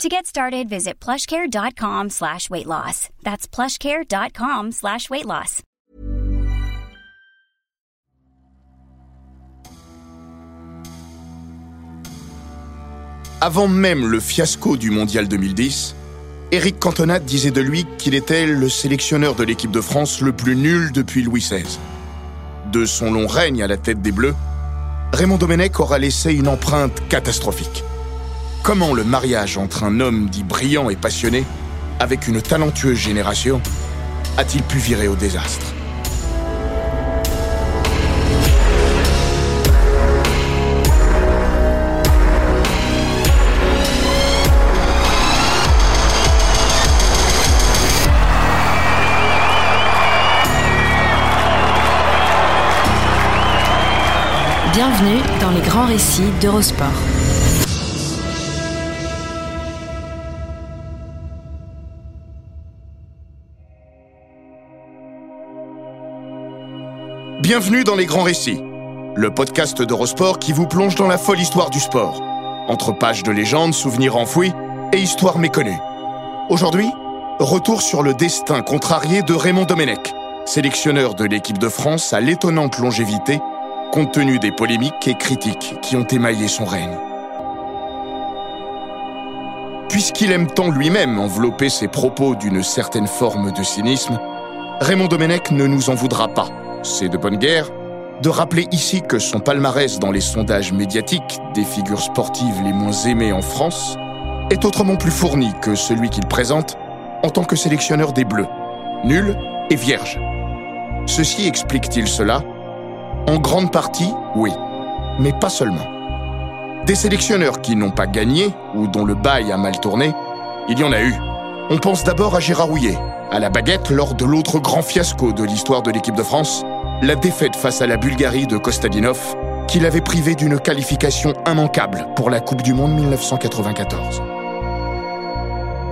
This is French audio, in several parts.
To get started, visit plushcare.com slash weight loss. That's plushcare.com slash weight loss. Avant même le fiasco du Mondial 2010, Eric Cantona disait de lui qu'il était le sélectionneur de l'équipe de France le plus nul depuis Louis XVI. De son long règne à la tête des Bleus, Raymond Domenech aura laissé une empreinte catastrophique. Comment le mariage entre un homme dit brillant et passionné avec une talentueuse génération a-t-il pu virer au désastre Bienvenue dans les grands récits d'Eurosport. Bienvenue dans les grands récits, le podcast d'Eurosport qui vous plonge dans la folle histoire du sport, entre pages de légendes, souvenirs enfouis et histoires méconnues. Aujourd'hui, retour sur le destin contrarié de Raymond Domenech, sélectionneur de l'équipe de France à l'étonnante longévité, compte tenu des polémiques et critiques qui ont émaillé son règne. Puisqu'il aime tant lui-même envelopper ses propos d'une certaine forme de cynisme, Raymond Domenech ne nous en voudra pas c'est de bonne guerre, de rappeler ici que son palmarès dans les sondages médiatiques des figures sportives les moins aimées en France est autrement plus fourni que celui qu'il présente en tant que sélectionneur des Bleus, nul et vierge. Ceci explique-t-il cela? En grande partie, oui, mais pas seulement. Des sélectionneurs qui n'ont pas gagné ou dont le bail a mal tourné, il y en a eu. On pense d'abord à Gérard Rouillet, à la baguette lors de l'autre grand fiasco de l'histoire de l'équipe de France, la défaite face à la Bulgarie de Kostadinov, qui l'avait privé d'une qualification immanquable pour la Coupe du Monde 1994.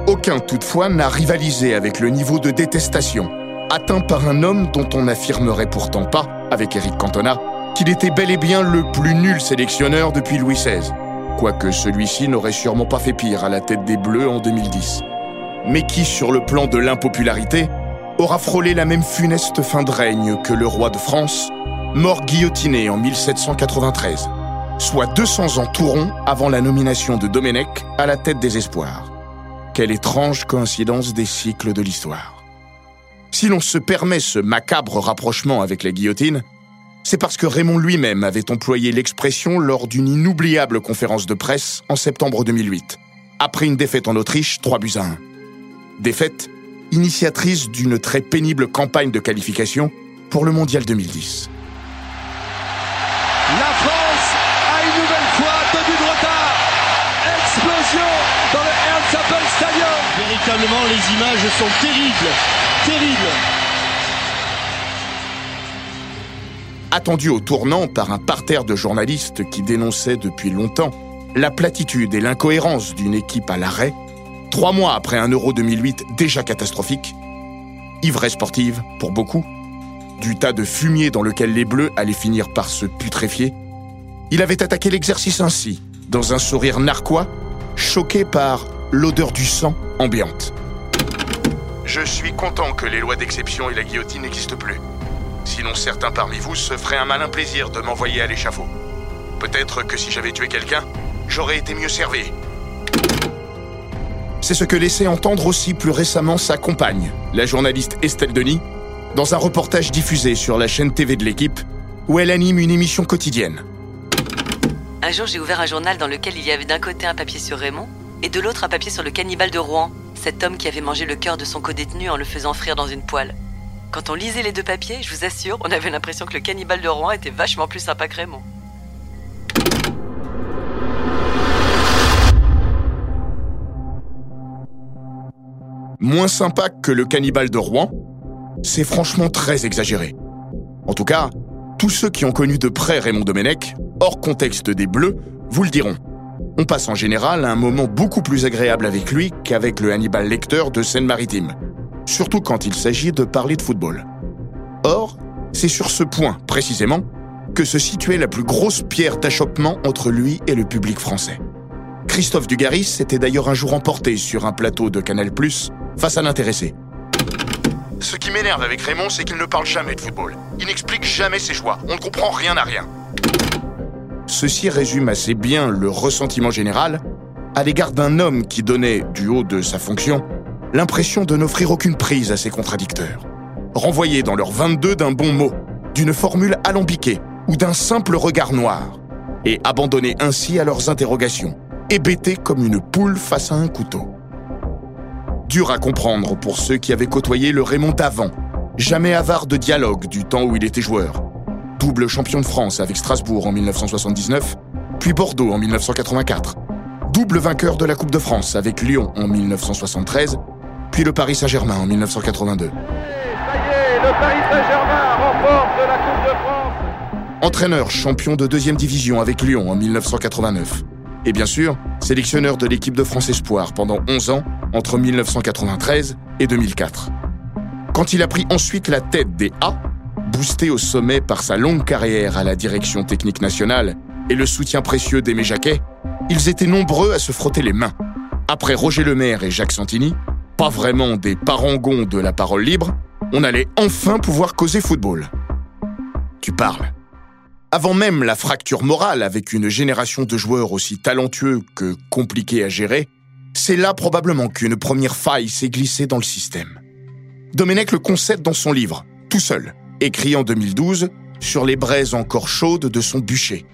Aucun, toutefois, n'a rivalisé avec le niveau de détestation atteint par un homme dont on n'affirmerait pourtant pas, avec Eric Cantona, qu'il était bel et bien le plus nul sélectionneur depuis Louis XVI, quoique celui-ci n'aurait sûrement pas fait pire à la tête des Bleus en 2010. Mais qui, sur le plan de l'impopularité, aura frôlé la même funeste fin de règne que le roi de France, mort guillotiné en 1793, soit 200 ans tout rond avant la nomination de Domenech à la tête des espoirs. Quelle étrange coïncidence des cycles de l'histoire. Si l'on se permet ce macabre rapprochement avec la guillotine, c'est parce que Raymond lui-même avait employé l'expression lors d'une inoubliable conférence de presse en septembre 2008, après une défaite en Autriche 3 buts à 1. Défaite initiatrice d'une très pénible campagne de qualification pour le Mondial 2010. La France a une nouvelle fois tenu de retard. Explosion dans le Ernst Stadium. Véritablement, les images sont terribles, terribles. Attendu au tournant par un parterre de journalistes qui dénonçaient depuis longtemps la platitude et l'incohérence d'une équipe à l'arrêt, Trois mois après un Euro 2008 déjà catastrophique, ivresse sportive pour beaucoup, du tas de fumier dans lequel les Bleus allaient finir par se putréfier, il avait attaqué l'exercice ainsi, dans un sourire narquois, choqué par l'odeur du sang ambiante. Je suis content que les lois d'exception et la guillotine n'existent plus. Sinon certains parmi vous se feraient un malin plaisir de m'envoyer à l'échafaud. Peut-être que si j'avais tué quelqu'un, j'aurais été mieux servi. C'est ce que laissait entendre aussi plus récemment sa compagne, la journaliste Estelle Denis, dans un reportage diffusé sur la chaîne TV de l'équipe, où elle anime une émission quotidienne. Un jour, j'ai ouvert un journal dans lequel il y avait d'un côté un papier sur Raymond et de l'autre un papier sur le cannibale de Rouen, cet homme qui avait mangé le cœur de son codétenu en le faisant frire dans une poêle. Quand on lisait les deux papiers, je vous assure, on avait l'impression que le cannibale de Rouen était vachement plus sympa que Raymond. Moins sympa que le cannibale de Rouen, c'est franchement très exagéré. En tout cas, tous ceux qui ont connu de près Raymond Domenech, hors contexte des Bleus, vous le diront. On passe en général un moment beaucoup plus agréable avec lui qu'avec le Hannibal Lecter de Seine-Maritime, surtout quand il s'agit de parler de football. Or, c'est sur ce point, précisément, que se situait la plus grosse pierre d'achoppement entre lui et le public français. Christophe Dugaris s'était d'ailleurs un jour emporté sur un plateau de Canal+, face à l'intéressé. Ce qui m'énerve avec Raymond, c'est qu'il ne parle jamais de football. Il n'explique jamais ses choix. On ne comprend rien à rien. Ceci résume assez bien le ressentiment général à l'égard d'un homme qui donnait, du haut de sa fonction, l'impression de n'offrir aucune prise à ses contradicteurs. Renvoyés dans leur 22 d'un bon mot, d'une formule alambiquée ou d'un simple regard noir, et abandonnés ainsi à leurs interrogations, hébétés comme une poule face à un couteau. Dur à comprendre pour ceux qui avaient côtoyé le Raymond d'avant, jamais avare de dialogue du temps où il était joueur. Double champion de France avec Strasbourg en 1979, puis Bordeaux en 1984. Double vainqueur de la Coupe de France avec Lyon en 1973, puis le Paris Saint-Germain en 1982. Ça y est, le Paris Saint-Germain remporte la Coupe de France. Entraîneur champion de deuxième division avec Lyon en 1989. Et bien sûr, sélectionneur de l'équipe de France Espoir pendant 11 ans, entre 1993 et 2004. Quand il a pris ensuite la tête des A, boosté au sommet par sa longue carrière à la direction technique nationale et le soutien précieux d'Aimé Jacquet, ils étaient nombreux à se frotter les mains. Après Roger Lemaire et Jacques Santini, pas vraiment des parangons de la parole libre, on allait enfin pouvoir causer football. Tu parles. Avant même la fracture morale avec une génération de joueurs aussi talentueux que compliqués à gérer, c'est là probablement qu'une première faille s'est glissée dans le système. Domenech le concède dans son livre, tout seul, écrit en 2012, sur les braises encore chaudes de son bûcher,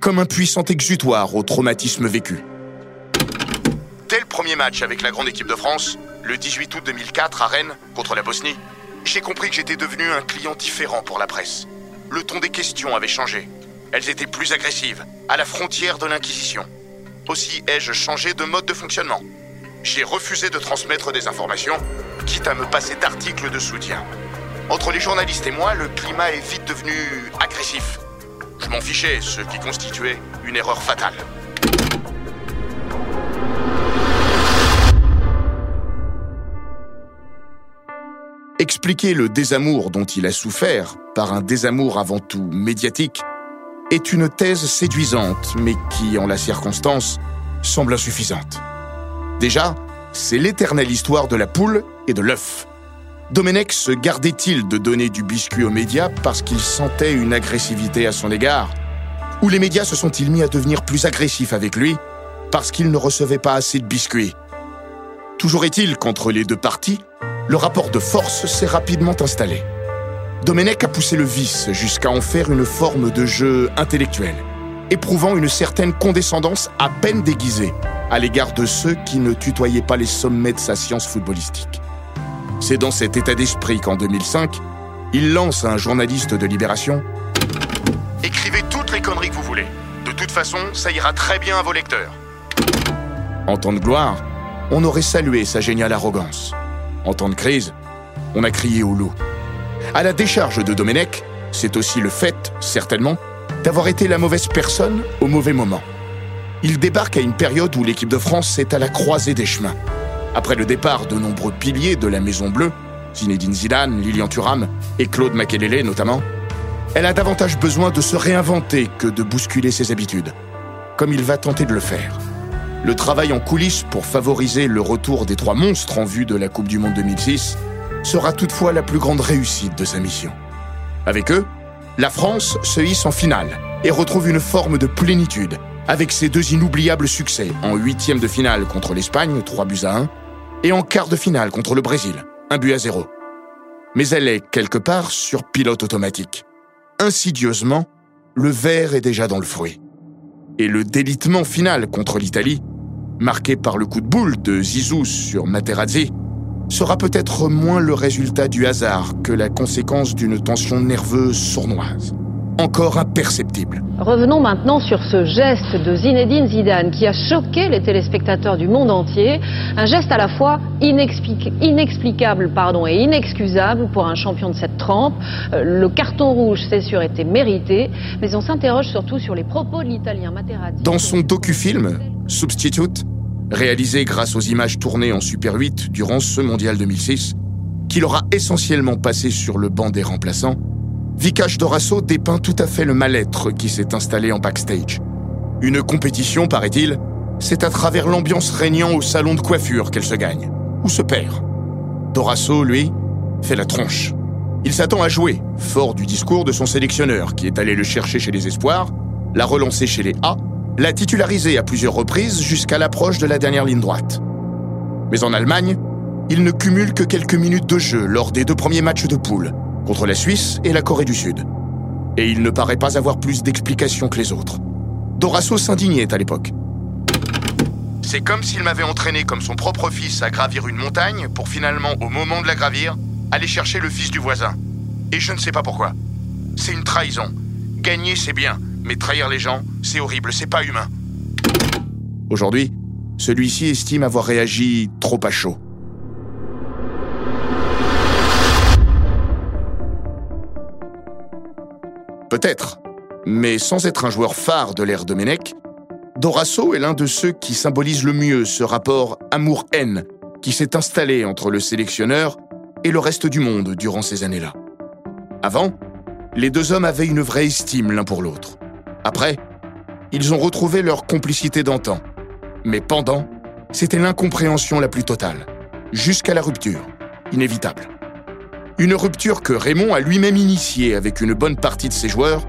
comme un puissant exutoire au traumatisme vécu. Dès le premier match avec la grande équipe de France, le 18 août 2004 à Rennes, contre la Bosnie, j'ai compris que j'étais devenu un client différent pour la presse le ton des questions avait changé. Elles étaient plus agressives, à la frontière de l'inquisition. Aussi ai-je changé de mode de fonctionnement. J'ai refusé de transmettre des informations, quitte à me passer d'articles de soutien. Entre les journalistes et moi, le climat est vite devenu agressif. Je m'en fichais, ce qui constituait une erreur fatale. Expliquer le désamour dont il a souffert par un désamour avant tout médiatique est une thèse séduisante, mais qui, en la circonstance, semble insuffisante. Déjà, c'est l'éternelle histoire de la poule et de l'œuf. Domenech se gardait-il de donner du biscuit aux médias parce qu'il sentait une agressivité à son égard Ou les médias se sont-ils mis à devenir plus agressifs avec lui parce qu'il ne recevait pas assez de biscuits? Toujours est-il qu'entre les deux parties, le rapport de force s'est rapidement installé. Domenech a poussé le vice jusqu'à en faire une forme de jeu intellectuel, éprouvant une certaine condescendance à peine déguisée à l'égard de ceux qui ne tutoyaient pas les sommets de sa science footballistique. C'est dans cet état d'esprit qu'en 2005, il lance à un journaliste de Libération Écrivez toutes les conneries que vous voulez. De toute façon, ça ira très bien à vos lecteurs. En temps de gloire, on aurait salué sa géniale arrogance. En temps de crise, on a crié au loup. À la décharge de Domenech, c'est aussi le fait, certainement, d'avoir été la mauvaise personne au mauvais moment. Il débarque à une période où l'équipe de France est à la croisée des chemins. Après le départ de nombreux piliers de la Maison Bleue, Zinedine Zidane, Lilian Thuram et Claude Makelele notamment, elle a davantage besoin de se réinventer que de bousculer ses habitudes, comme il va tenter de le faire. Le travail en coulisses pour favoriser le retour des trois monstres en vue de la Coupe du Monde 2006 sera toutefois la plus grande réussite de sa mission. Avec eux, la France se hisse en finale et retrouve une forme de plénitude avec ses deux inoubliables succès en huitième de finale contre l'Espagne, 3 buts à 1, et en quart de finale contre le Brésil, 1 but à 0. Mais elle est quelque part sur pilote automatique. Insidieusement, le verre est déjà dans le fruit. Et le délitement final contre l'Italie marqué par le coup de boule de Zizou sur Materazzi, sera peut-être moins le résultat du hasard que la conséquence d'une tension nerveuse sournoise. encore imperceptible. Revenons maintenant sur ce geste de Zinedine Zidane qui a choqué les téléspectateurs du monde entier. Un geste à la fois inexplicable pardon, et inexcusable pour un champion de cette trempe. Euh, le carton rouge, c'est sûr, était mérité, mais on s'interroge surtout sur les propos de l'Italien Materazzi. Dans son docu-film, Substitute, réalisé grâce aux images tournées en Super 8 durant ce mondial 2006, qu'il aura essentiellement passé sur le banc des remplaçants, Vikash Dorasso dépeint tout à fait le mal-être qui s'est installé en backstage. Une compétition, paraît-il, c'est à travers l'ambiance régnant au salon de coiffure qu'elle se gagne, ou se perd. Dorasso, lui, fait la tronche. Il s'attend à jouer, fort du discours de son sélectionneur, qui est allé le chercher chez les Espoirs, l'a relancé chez les A, l'a titularisé à plusieurs reprises jusqu'à l'approche de la dernière ligne droite. Mais en Allemagne, il ne cumule que quelques minutes de jeu lors des deux premiers matchs de poule, contre la Suisse et la Corée du Sud. Et il ne paraît pas avoir plus d'explications que les autres. Dorasso s'indignait à l'époque. C'est comme s'il m'avait entraîné comme son propre fils à gravir une montagne pour finalement, au moment de la gravir, aller chercher le fils du voisin. Et je ne sais pas pourquoi. C'est une trahison. Gagner, c'est bien, mais trahir les gens, c'est horrible, c'est pas humain. Aujourd'hui, celui-ci estime avoir réagi trop à chaud. Peut-être, mais sans être un joueur phare de l'ère Domenech, Dorasso est l'un de ceux qui symbolisent le mieux ce rapport amour-haine qui s'est installé entre le sélectionneur et le reste du monde durant ces années-là. Avant, les deux hommes avaient une vraie estime l'un pour l'autre. Après, ils ont retrouvé leur complicité d'antan. Mais pendant, c'était l'incompréhension la plus totale, jusqu'à la rupture, inévitable. Une rupture que Raymond a lui-même initiée avec une bonne partie de ses joueurs,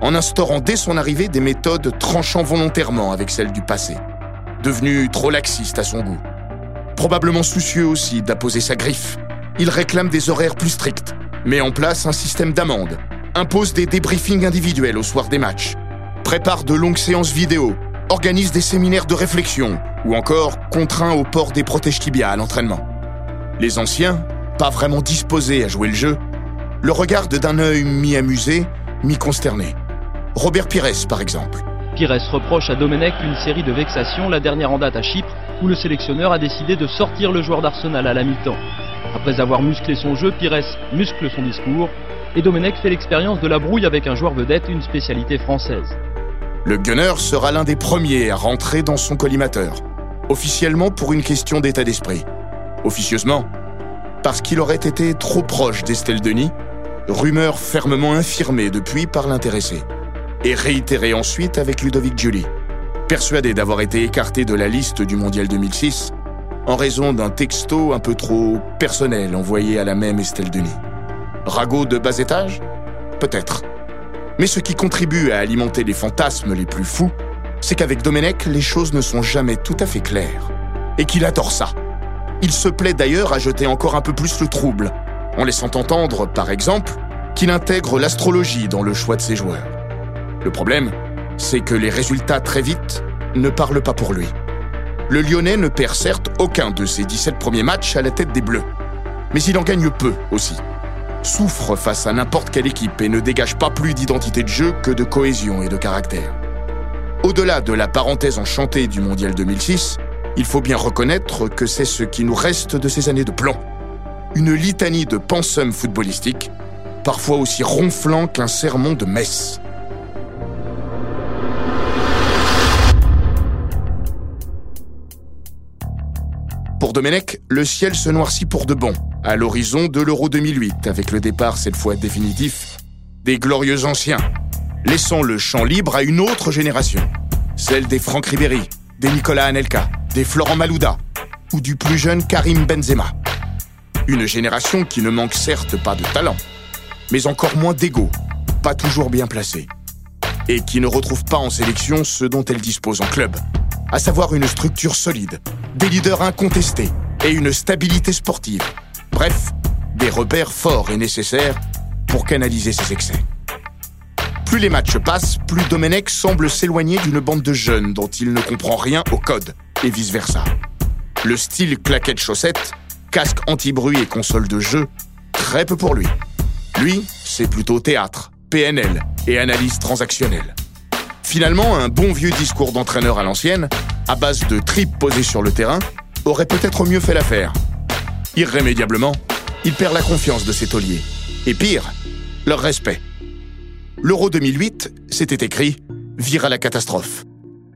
en instaurant dès son arrivée des méthodes tranchant volontairement avec celles du passé, devenu trop laxiste à son goût. Probablement soucieux aussi d'apposer sa griffe, il réclame des horaires plus stricts, met en place un système d'amende, impose des débriefings individuels au soir des matchs, prépare de longues séances vidéo, organise des séminaires de réflexion ou encore contraint au port des protèges tibias à l'entraînement. Les anciens, pas vraiment disposé à jouer le jeu, le regardent d'un œil mi-amusé, mi-consterné. Robert Pires, par exemple. Pires reproche à Domenech une série de vexations, la dernière en date à Chypre, où le sélectionneur a décidé de sortir le joueur d'Arsenal à la mi-temps. Après avoir musclé son jeu, Pires muscle son discours, et Domenech fait l'expérience de la brouille avec un joueur vedette, une spécialité française. Le gunner sera l'un des premiers à rentrer dans son collimateur, officiellement pour une question d'état d'esprit. Officieusement, parce qu'il aurait été trop proche d'Estelle Denis, rumeur fermement infirmée depuis par l'intéressé, et réitérée ensuite avec Ludovic Julie, persuadé d'avoir été écarté de la liste du Mondial 2006 en raison d'un texto un peu trop personnel envoyé à la même Estelle Denis. Ragot de bas étage? Peut-être. Mais ce qui contribue à alimenter les fantasmes les plus fous, c'est qu'avec Domenech, les choses ne sont jamais tout à fait claires. Et qu'il adore ça. Il se plaît d'ailleurs à jeter encore un peu plus le trouble, en laissant entendre, par exemple, qu'il intègre l'astrologie dans le choix de ses joueurs. Le problème, c'est que les résultats très vite ne parlent pas pour lui. Le Lyonnais ne perd certes aucun de ses 17 premiers matchs à la tête des Bleus, mais il en gagne peu aussi. Souffre face à n'importe quelle équipe et ne dégage pas plus d'identité de jeu que de cohésion et de caractère. Au-delà de la parenthèse enchantée du Mondial 2006, il faut bien reconnaître que c'est ce qui nous reste de ces années de plomb. Une litanie de pensums footballistiques, parfois aussi ronflant qu'un sermon de messe. Pour Domenech, le ciel se noircit pour de bon, à l'horizon de l'Euro 2008, avec le départ cette fois définitif des glorieux anciens, laissant le champ libre à une autre génération, celle des Franck Ribéry, des Nicolas Anelka, des Florent Malouda ou du plus jeune Karim Benzema. Une génération qui ne manque certes pas de talent, mais encore moins d'ego, pas toujours bien placé, et qui ne retrouve pas en sélection ce dont elle dispose en club, à savoir une structure solide, des leaders incontestés et une stabilité sportive. Bref, des repères forts et nécessaires pour canaliser ses excès. Plus les matchs passent, plus Domenech semble s'éloigner d'une bande de jeunes dont il ne comprend rien au code et vice-versa. Le style claquette chaussette, casque anti-bruit et console de jeu, très peu pour lui. Lui, c'est plutôt théâtre, PNL et analyse transactionnelle. Finalement, un bon vieux discours d'entraîneur à l'ancienne, à base de tripes posées sur le terrain, aurait peut-être mieux fait l'affaire. Irrémédiablement, il perd la confiance de ses tauliers. Et pire, leur respect. L'Euro 2008, c'était écrit, vire à la catastrophe.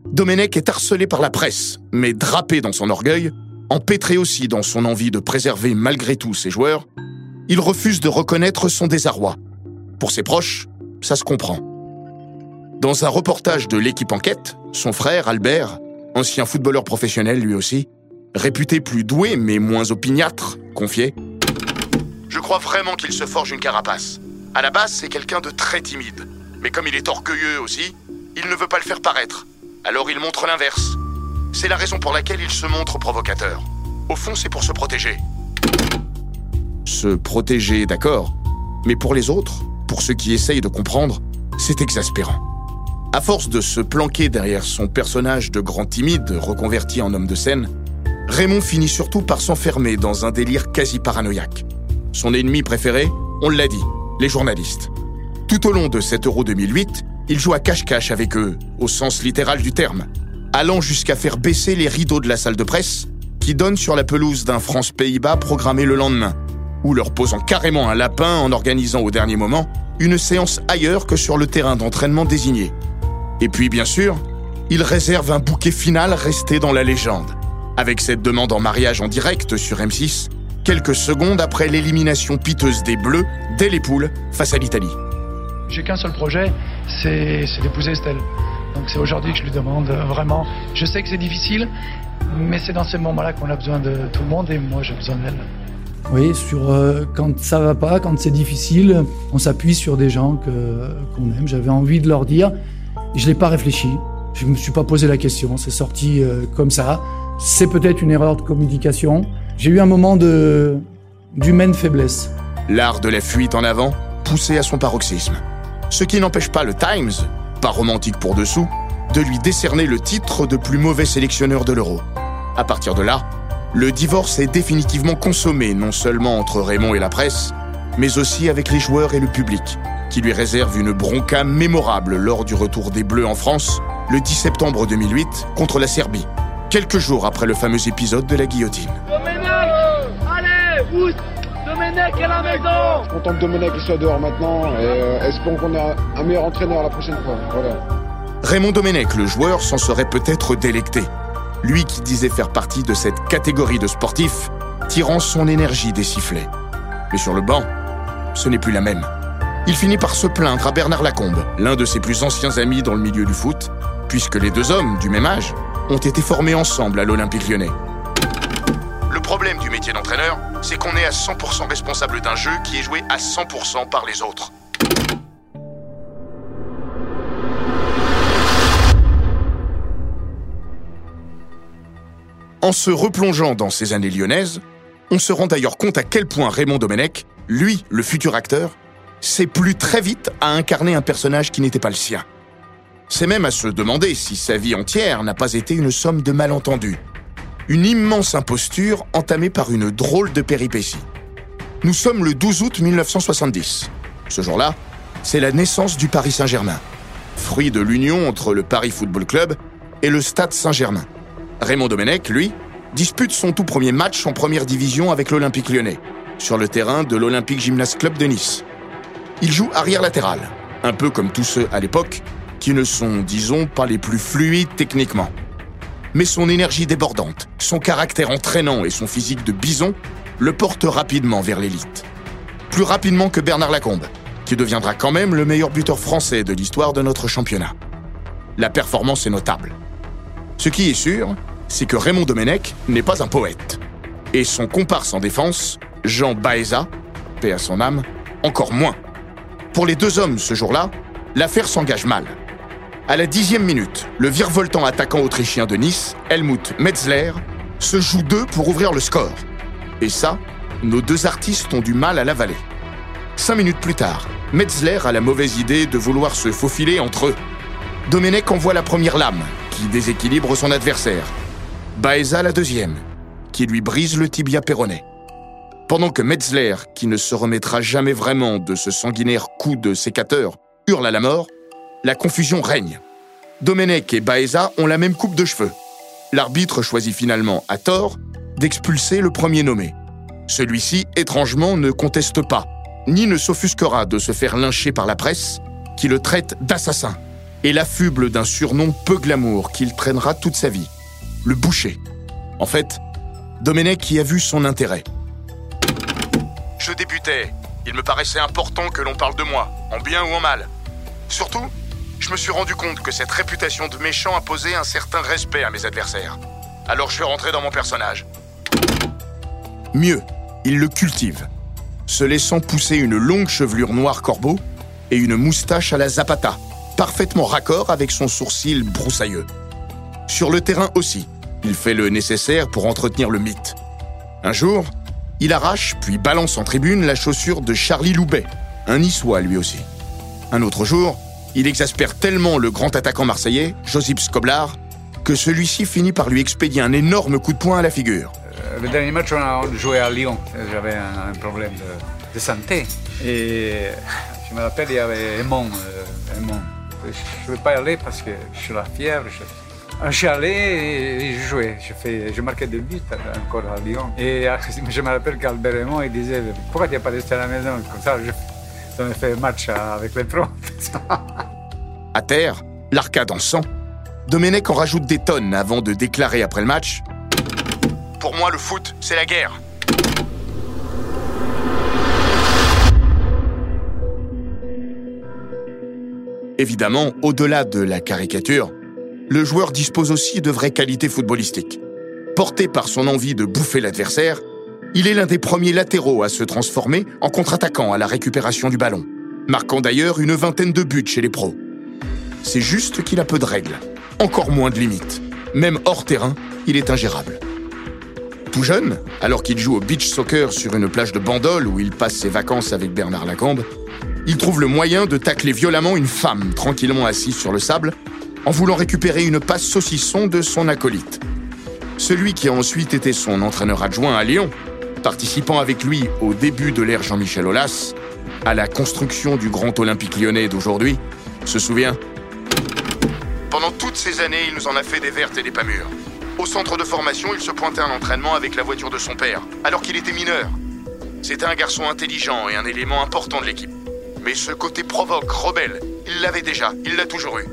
Domenech est harcelé par la presse, mais drapé dans son orgueil, empêtré aussi dans son envie de préserver malgré tout ses joueurs, il refuse de reconnaître son désarroi. Pour ses proches, ça se comprend. Dans un reportage de l'équipe Enquête, son frère, Albert, ancien footballeur professionnel lui aussi, réputé plus doué mais moins opiniâtre, confiait Je crois vraiment qu'il se forge une carapace. À la base, c'est quelqu'un de très timide. Mais comme il est orgueilleux aussi, il ne veut pas le faire paraître. Alors il montre l'inverse. C'est la raison pour laquelle il se montre provocateur. Au fond, c'est pour se protéger. Se protéger, d'accord. Mais pour les autres, pour ceux qui essayent de comprendre, c'est exaspérant. À force de se planquer derrière son personnage de grand timide reconverti en homme de scène, Raymond finit surtout par s'enfermer dans un délire quasi paranoïaque. Son ennemi préféré, on l'a dit, les journalistes. Tout au long de cet Euro 2008, il joue à cache-cache avec eux, au sens littéral du terme, allant jusqu'à faire baisser les rideaux de la salle de presse, qui donne sur la pelouse d'un France-Pays-Bas programmé le lendemain, ou leur posant carrément un lapin en organisant au dernier moment une séance ailleurs que sur le terrain d'entraînement désigné. Et puis, bien sûr, il réserve un bouquet final resté dans la légende, avec cette demande en mariage en direct sur M6, quelques secondes après l'élimination piteuse des Bleus dès les poules face à l'Italie. J'ai qu'un seul projet, c'est d'épouser Estelle. Donc c'est aujourd'hui que je lui demande euh, vraiment. Je sais que c'est difficile, mais c'est dans ces moments-là qu'on a besoin de tout le monde et moi j'ai besoin d'elle. Oui, sur euh, quand ça va pas, quand c'est difficile, on s'appuie sur des gens qu'on aime. J'avais envie de leur dire. Je l'ai pas réfléchi. Je me suis pas posé la question. C'est sorti euh, comme ça. C'est peut-être une erreur de communication. J'ai eu un moment de d'humaine faiblesse. L'art de la fuite en avant, poussé à son paroxysme. Ce qui n'empêche pas le Times pas romantique pour dessous, de lui décerner le titre de plus mauvais sélectionneur de l'Euro. À partir de là, le divorce est définitivement consommé non seulement entre Raymond et la presse, mais aussi avec les joueurs et le public, qui lui réservent une bronca mémorable lors du retour des Bleus en France le 10 septembre 2008 contre la Serbie, quelques jours après le fameux épisode de la guillotine. allez, Domenech à la maison Je suis content que Domenech soit dehors maintenant et euh, espérons qu'on ait un meilleur entraîneur la prochaine fois. Voilà. Raymond Domenech, le joueur, s'en serait peut-être délecté. Lui qui disait faire partie de cette catégorie de sportifs, tirant son énergie des sifflets. Mais sur le banc, ce n'est plus la même. Il finit par se plaindre à Bernard Lacombe, l'un de ses plus anciens amis dans le milieu du foot, puisque les deux hommes, du même âge, ont été formés ensemble à l'Olympique lyonnais. Le problème du métier d'entraîneur, c'est qu'on est à 100% responsable d'un jeu qui est joué à 100% par les autres. En se replongeant dans ces années lyonnaises, on se rend d'ailleurs compte à quel point Raymond Domenech, lui, le futur acteur, s'est plus très vite à incarner un personnage qui n'était pas le sien. C'est même à se demander si sa vie entière n'a pas été une somme de malentendus, une immense imposture entamée par une drôle de péripétie. Nous sommes le 12 août 1970. Ce jour-là, c'est la naissance du Paris Saint-Germain, fruit de l'union entre le Paris Football Club et le Stade Saint-Germain. Raymond Domenech, lui, dispute son tout premier match en première division avec l'Olympique lyonnais, sur le terrain de l'Olympique Gymnast Club de Nice. Il joue arrière latéral, un peu comme tous ceux à l'époque qui ne sont, disons, pas les plus fluides techniquement mais son énergie débordante, son caractère entraînant et son physique de bison le portent rapidement vers l'élite. Plus rapidement que Bernard Lacombe, qui deviendra quand même le meilleur buteur français de l'histoire de notre championnat. La performance est notable. Ce qui est sûr, c'est que Raymond Domenech n'est pas un poète. Et son comparse en défense, Jean Baeza, paix à son âme, encore moins. Pour les deux hommes ce jour-là, l'affaire s'engage mal. À la dixième minute, le virevoltant attaquant autrichien de Nice, Helmut Metzler, se joue deux pour ouvrir le score. Et ça, nos deux artistes ont du mal à l'avaler. Cinq minutes plus tard, Metzler a la mauvaise idée de vouloir se faufiler entre eux. Domenech envoie la première lame, qui déséquilibre son adversaire. Baeza la deuxième, qui lui brise le tibia péroné. Pendant que Metzler, qui ne se remettra jamais vraiment de ce sanguinaire coup de sécateur, hurlent à la mort, la confusion règne. Domenech et Baeza ont la même coupe de cheveux. L'arbitre choisit finalement, à tort, d'expulser le premier nommé. Celui-ci, étrangement, ne conteste pas, ni ne s'offusquera de se faire lyncher par la presse, qui le traite d'assassin, et l'affuble d'un surnom peu glamour qu'il traînera toute sa vie, le boucher. En fait, Domenech y a vu son intérêt. Je débutais. Il me paraissait important que l'on parle de moi, en bien ou en mal. Surtout, je me suis rendu compte que cette réputation de méchant imposait un certain respect à mes adversaires. Alors je suis rentré dans mon personnage. Mieux, il le cultive, se laissant pousser une longue chevelure noire corbeau et une moustache à la Zapata, parfaitement raccord avec son sourcil broussailleux. Sur le terrain aussi, il fait le nécessaire pour entretenir le mythe. Un jour, il arrache puis balance en tribune la chaussure de Charlie Loubet, un niçois lui aussi. Un autre jour, il exaspère tellement le grand attaquant marseillais, Josip Skoblar, que celui-ci finit par lui expédier un énorme coup de poing à la figure. Euh, le dernier match, on a joué à Lyon. J'avais un, problème de, santé. Et je me rappelle, il y avait Aimon. Euh, je ne vais pas y aller parce que je suis la fièvre. Suis allé et je jouais. Je, fais, je marquais des buts encore à Lyon. Et je me rappelle qu'Albert Aimon, il disait Pourquoi tu n'es pas resté à la maison? Comme ça, je, me fait match avec les pros. à terre, l'arcade en sang, Domenech en rajoute des tonnes avant de déclarer après le match Pour moi, le foot, c'est la guerre. Évidemment, au-delà de la caricature, le joueur dispose aussi de vraies qualités footballistiques. Porté par son envie de bouffer l'adversaire, il est l'un des premiers latéraux à se transformer en contre-attaquant à la récupération du ballon, marquant d'ailleurs une vingtaine de buts chez les pros. C'est juste qu'il a peu de règles, encore moins de limites. Même hors terrain, il est ingérable. Tout jeune, alors qu'il joue au beach soccer sur une plage de Bandol où il passe ses vacances avec Bernard Lacombe, il trouve le moyen de tacler violemment une femme tranquillement assise sur le sable en voulant récupérer une passe saucisson de son acolyte. Celui qui a ensuite été son entraîneur adjoint à Lyon, participant avec lui au début de l'ère Jean-Michel Aulas, à la construction du Grand Olympique lyonnais d'aujourd'hui, se souvient Pendant toutes ces années, il nous en a fait des vertes et des pas mûres. Au centre de formation, il se pointait à l'entraînement avec la voiture de son père, alors qu'il était mineur. C'était un garçon intelligent et un élément important de l'équipe. Mais ce côté provoque, rebelle, il l'avait déjà, il l'a toujours eu.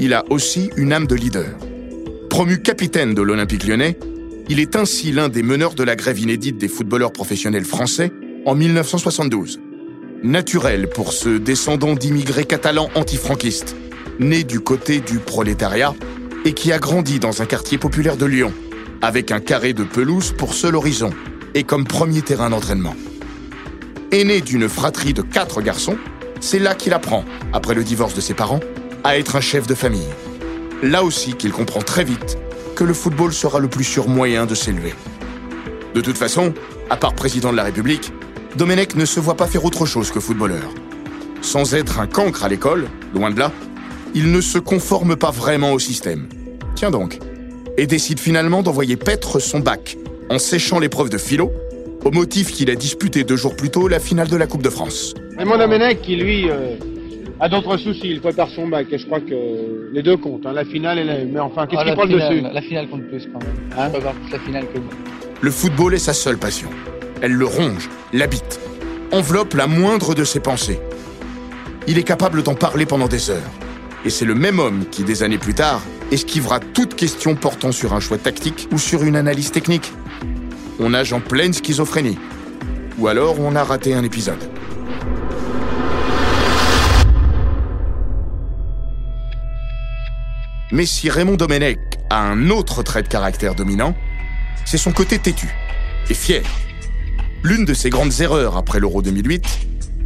Il a aussi une âme de leader. Promu capitaine de l'Olympique lyonnais, il est ainsi l'un des meneurs de la grève inédite des footballeurs professionnels français en 1972. Naturel pour ce descendant d'immigrés catalans antifranquistes, né du côté du prolétariat et qui a grandi dans un quartier populaire de Lyon, avec un carré de pelouse pour seul horizon et comme premier terrain d'entraînement. Aîné d'une fratrie de quatre garçons, c'est là qu'il apprend, après le divorce de ses parents, à être un chef de famille. Là aussi qu'il comprend très vite que le football sera le plus sûr moyen de s'élever. De toute façon, à part président de la République, Domenech ne se voit pas faire autre chose que footballeur. Sans être un cancre à l'école, loin de là, il ne se conforme pas vraiment au système. Tiens donc. Et décide finalement d'envoyer paître son bac en séchant l'épreuve de philo au motif qu'il a disputé deux jours plus tôt la finale de la Coupe de France. Raymond Domenech, qui lui euh, a d'autres soucis, il prépare son bac et je crois que les deux comptent, hein, la finale et la... Mais enfin, qu'est-ce ah, qui prend le dessus La finale compte plus quand même. Hein la finale que Le football est sa seule passion. Elle le ronge, l'habite, enveloppe la moindre de ses pensées. Il est capable d'en parler pendant des heures. Et c'est le même homme qui, des années plus tard, esquivera toute question portant sur un choix tactique ou sur une analyse technique on nage en pleine schizophrénie. Ou alors on a raté un épisode. Mais si Raymond Domenech a un autre trait de caractère dominant, c'est son côté têtu et fier. L'une de ses grandes erreurs après l'Euro 2008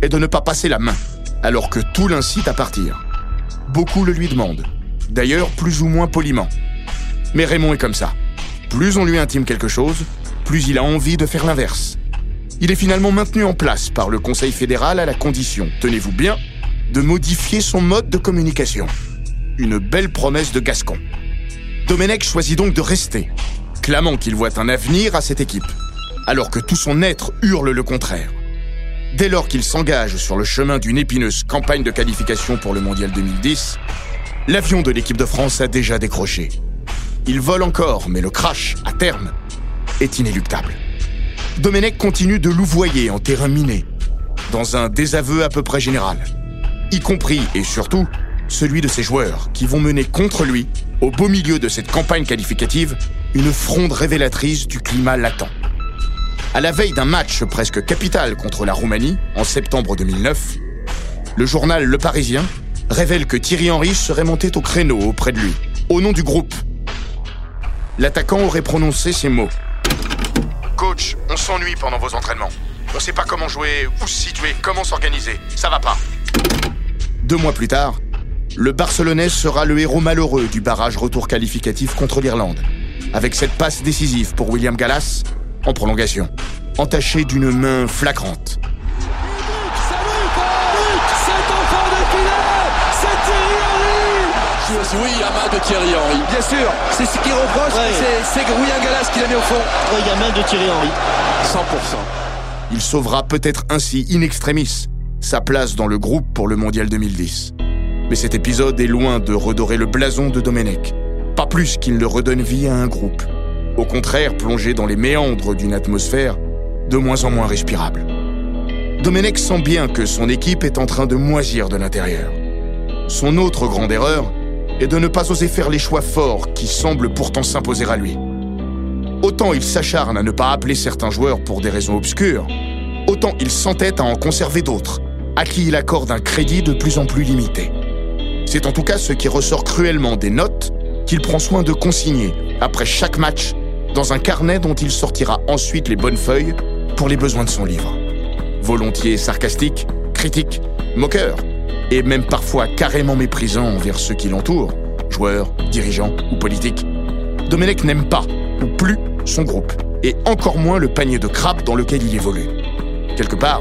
est de ne pas passer la main, alors que tout l'incite à partir. Beaucoup le lui demandent, d'ailleurs plus ou moins poliment. Mais Raymond est comme ça. Plus on lui intime quelque chose, plus il a envie de faire l'inverse. Il est finalement maintenu en place par le Conseil fédéral à la condition, tenez-vous bien, de modifier son mode de communication. Une belle promesse de Gascon. Domenech choisit donc de rester, clamant qu'il voit un avenir à cette équipe, alors que tout son être hurle le contraire. Dès lors qu'il s'engage sur le chemin d'une épineuse campagne de qualification pour le Mondial 2010, l'avion de l'équipe de France a déjà décroché. Il vole encore, mais le crash, à terme, est inéluctable. Domenech continue de louvoyer en terrain miné, dans un désaveu à peu près général, y compris et surtout celui de ses joueurs qui vont mener contre lui, au beau milieu de cette campagne qualificative, une fronde révélatrice du climat latent. À la veille d'un match presque capital contre la Roumanie, en septembre 2009, le journal Le Parisien révèle que Thierry Henry serait monté au créneau auprès de lui, au nom du groupe. L'attaquant aurait prononcé ces mots. Coach, on s'ennuie pendant vos entraînements. On sait pas comment jouer, où se situer, comment s'organiser. Ça va pas. Deux mois plus tard, le Barcelonais sera le héros malheureux du barrage retour qualificatif contre l'Irlande, avec cette passe décisive pour William Gallas en prolongation, entachée d'une main flagrante. Oui, il y a main de Thierry Henry. Bien sûr, c'est ce qu'il reproche, c'est William Gallas qui l'a mis au fond. il y a main de Thierry Henry. 100%. Il sauvera peut-être ainsi in extremis sa place dans le groupe pour le Mondial 2010. Mais cet épisode est loin de redorer le blason de Domenech. Pas plus qu'il ne redonne vie à un groupe. Au contraire, plongé dans les méandres d'une atmosphère de moins en moins respirable. Domenech sent bien que son équipe est en train de moisir de l'intérieur. Son autre grande erreur est de ne pas oser faire les choix forts qui semblent pourtant s'imposer à lui. Autant il s'acharne à ne pas appeler certains joueurs pour des raisons obscures, autant il s'entête à en conserver d'autres, à qui il accorde un crédit de plus en plus limité. C'est en tout cas ce qui ressort cruellement des notes qu'il prend soin de consigner après chaque match dans un carnet dont il sortira ensuite les bonnes feuilles pour les besoins de son livre. Volontiers sarcastique, critique, moqueur, et même parfois carrément méprisant envers ceux qui l'entourent, joueurs, dirigeants ou politiques, Domenech n'aime pas, ou plus, son groupe, et encore moins le panier de crabes dans lequel il évolue. Quelque part,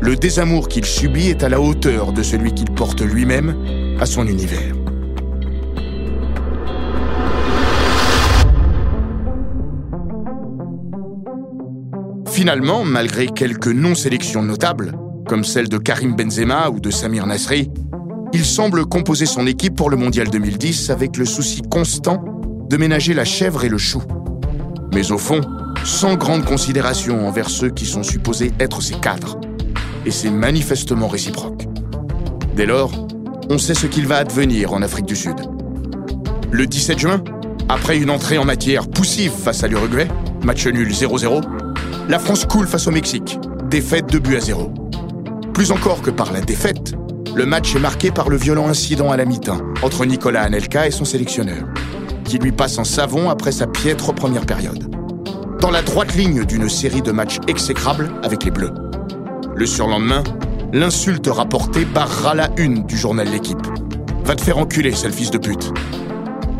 le désamour qu'il subit est à la hauteur de celui qu'il porte lui-même à son univers. Finalement, malgré quelques non-sélections notables, comme celle de Karim Benzema ou de Samir Nasri, il semble composer son équipe pour le Mondial 2010 avec le souci constant de ménager la chèvre et le chou. Mais au fond, sans grande considération envers ceux qui sont supposés être ses cadres. Et c'est manifestement réciproque. Dès lors, on sait ce qu'il va advenir en Afrique du Sud. Le 17 juin, après une entrée en matière poussive face à l'Uruguay, match nul 0-0, la France coule face au Mexique, défaite de but à 0. Plus encore que par la défaite, le match est marqué par le violent incident à la mi-temps entre Nicolas Anelka et son sélectionneur, qui lui passe en savon après sa piètre première période. Dans la droite ligne d'une série de matchs exécrables avec les Bleus. Le surlendemain, l'insulte rapportée barrera la une du journal L'équipe. Va te faire enculer, sale fils de pute.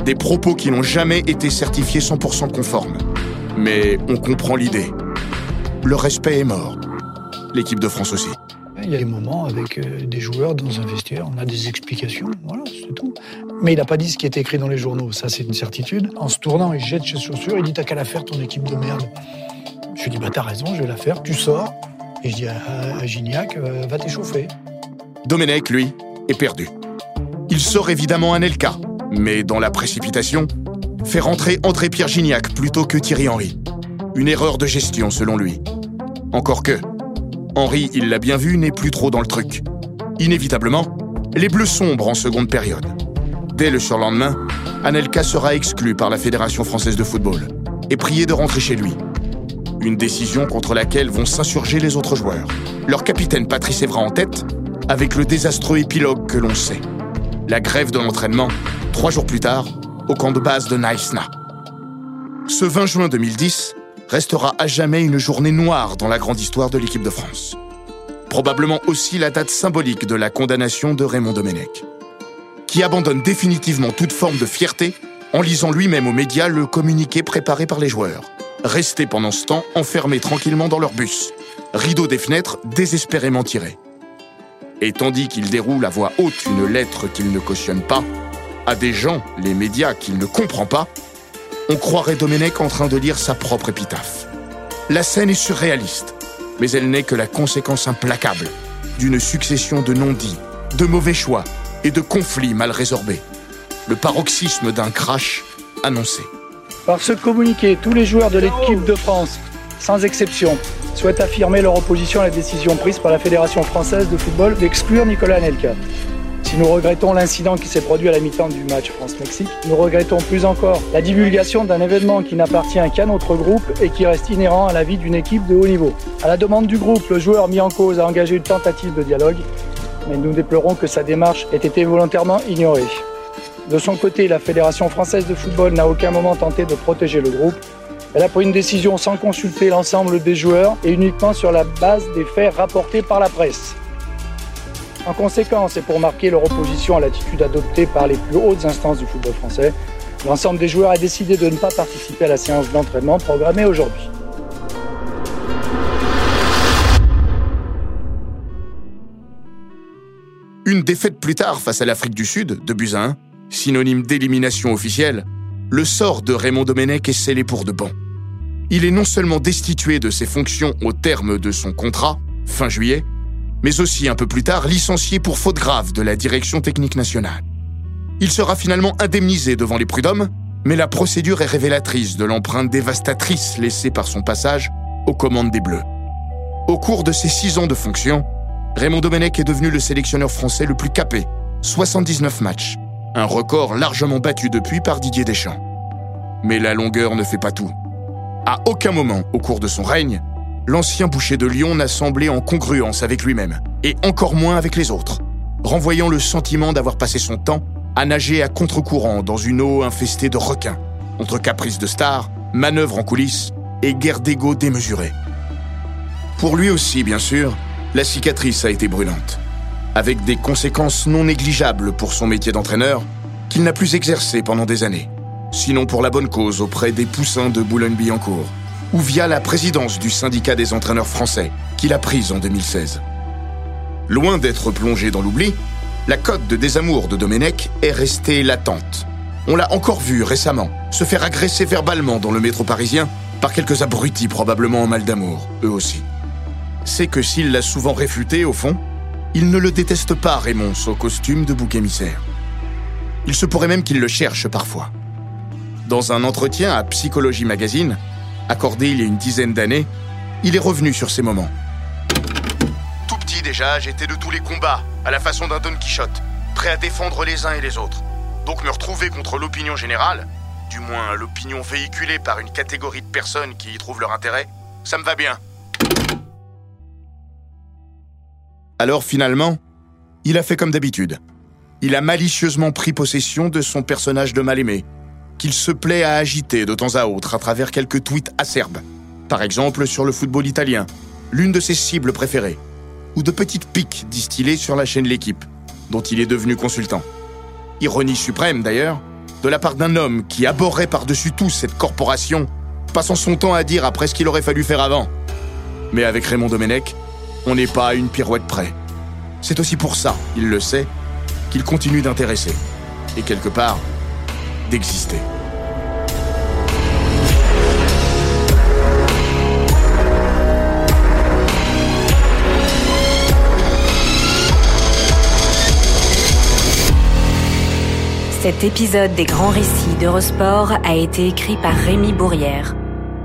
Des propos qui n'ont jamais été certifiés 100% conformes. Mais on comprend l'idée. Le respect est mort. L'équipe de France aussi. Il y a des moments avec euh, des joueurs dans un vestiaire, on a des explications, voilà, c'est tout. Mais il n'a pas dit ce qui était écrit dans les journaux, ça c'est une certitude. En se tournant, il jette ses chaussures, il dit T'as qu'à la faire ton équipe de merde. Je lui dis Bah t'as raison, je vais la faire, tu sors. Je dis à, Gignac, euh, va t'échauffer. Domenech, lui, est perdu. Il sort évidemment un Elka, mais dans la précipitation, fait rentrer André-Pierre Gignac plutôt que Thierry Henry. Une erreur de gestion selon lui. Encore que, Henry, il l'a bien vu, n'est plus trop dans le truc. Inévitablement, les Bleus sombres en seconde période. Dès le surlendemain, Anelka sera exclu par la Fédération française de football et prié de rentrer chez lui. Une décision contre laquelle vont s'insurger les autres joueurs. Leur capitaine Patrice Evra en tête, avec le désastreux épilogue que l'on sait. La grève de l'entraînement, trois jours plus tard, au camp de base de Naïsna. Ce 20 juin 2010 restera à jamais une journée noire dans la grande histoire de l'équipe de France. Probablement aussi la date symbolique de la condamnation de Raymond Domenech, qui abandonne définitivement toute forme de fierté en lisant lui-même aux médias le communiqué préparé par les joueurs, restés pendant ce temps enfermés tranquillement dans leur bus, rideau des fenêtres désespérément tirés. Et tandis qu'il déroule à voix haute une lettre qu'il ne cautionne pas, à des gens, les médias, qu'il ne comprend pas, on croirait Domenech en train de lire sa propre épitaphe. La scène est surréaliste. mais elle n'est que la conséquence implacable d'une succession de non-dits, de mauvais choix et de conflits mal résorbés. Le paroxysme d'un crash annoncé. Par ce communiqué, tous les joueurs de l'équipe de France, sans exception, souhaitent affirmer leur opposition à la décision prise par la Fédération française de football d'exclure Nicolas Nelka. Si nous regrettons l'incident qui s'est produit à la mi-temps du match France-Mexique, nous regrettons plus encore la divulgation d'un événement qui n'appartient qu'à notre groupe et qui reste inhérent à la vie d'une équipe de haut niveau. À la demande du groupe, le joueur mis en cause a engagé une tentative de dialogue, mais nous déplorons que sa démarche ait été volontairement ignorée. De son côté, la Fédération française de football n'a aucun moment tenté de protéger le groupe. Elle a pris une décision sans consulter l'ensemble des joueurs et uniquement sur la base des faits rapportés par la presse. En conséquence, et pour marquer leur opposition à l'attitude adoptée par les plus hautes instances du football français, l'ensemble des joueurs a décidé de ne pas participer à la séance d'entraînement programmée aujourd'hui. Une défaite plus tard face à l'Afrique du Sud, de buts synonyme d'élimination officielle, le sort de Raymond Domenech est scellé pour de bon. Il est non seulement destitué de ses fonctions au terme de son contrat, fin juillet, mais aussi un peu plus tard licencié pour faute grave de la direction technique nationale. Il sera finalement indemnisé devant les prud'hommes, mais la procédure est révélatrice de l'empreinte dévastatrice laissée par son passage aux commandes des Bleus. Au cours de ses six ans de fonction, Raymond Domenech est devenu le sélectionneur français le plus capé, 79 matchs, un record largement battu depuis par Didier Deschamps. Mais la longueur ne fait pas tout. À aucun moment au cours de son règne, l'ancien boucher de Lyon n'a semblé en congruence avec lui-même, et encore moins avec les autres, renvoyant le sentiment d'avoir passé son temps à nager à contre-courant dans une eau infestée de requins, entre caprices de stars, manœuvres en coulisses et guerre d'ego démesurée. Pour lui aussi, bien sûr, la cicatrice a été brûlante, avec des conséquences non négligeables pour son métier d'entraîneur, qu'il n'a plus exercé pendant des années, sinon pour la bonne cause auprès des poussins de Boulogne-Billancourt ou via la présidence du syndicat des entraîneurs français, qu'il a prise en 2016. Loin d'être plongé dans l'oubli, la cote de désamour de Domenech est restée latente. On l'a encore vu récemment se faire agresser verbalement dans le métro parisien par quelques abrutis probablement en mal d'amour, eux aussi. C'est que s'il l'a souvent réfuté, au fond, il ne le déteste pas, Raymond, au costume de bouc émissaire. Il se pourrait même qu'il le cherche parfois. Dans un entretien à Psychologie Magazine, accordé il y a une dizaine d'années, il est revenu sur ces moments. Tout petit déjà, j'étais de tous les combats, à la façon d'un Don Quichotte, prêt à défendre les uns et les autres. Donc me retrouver contre l'opinion générale, du moins l'opinion véhiculée par une catégorie de personnes qui y trouvent leur intérêt, ça me va bien. Alors finalement, il a fait comme d'habitude. Il a malicieusement pris possession de son personnage de mal-aimé, qu'il se plaît à agiter de temps à autre à travers quelques tweets acerbes. Par exemple sur le football italien, l'une de ses cibles préférées, ou de petites piques distillées sur la chaîne L'équipe, dont il est devenu consultant. Ironie suprême d'ailleurs, de la part d'un homme qui abhorrait par-dessus tout cette corporation, passant son temps à dire après ce qu'il aurait fallu faire avant. Mais avec Raymond Domenech, on n'est pas à une pirouette près. C'est aussi pour ça, il le sait, qu'il continue d'intéresser. Et quelque part, d'exister. Cet épisode des grands récits d'Eurosport a été écrit par Rémi Bourrière.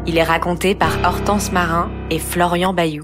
Il est raconté par Hortense Marin et Florian Bayou.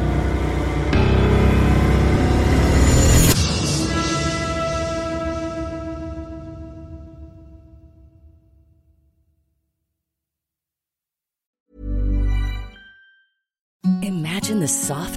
side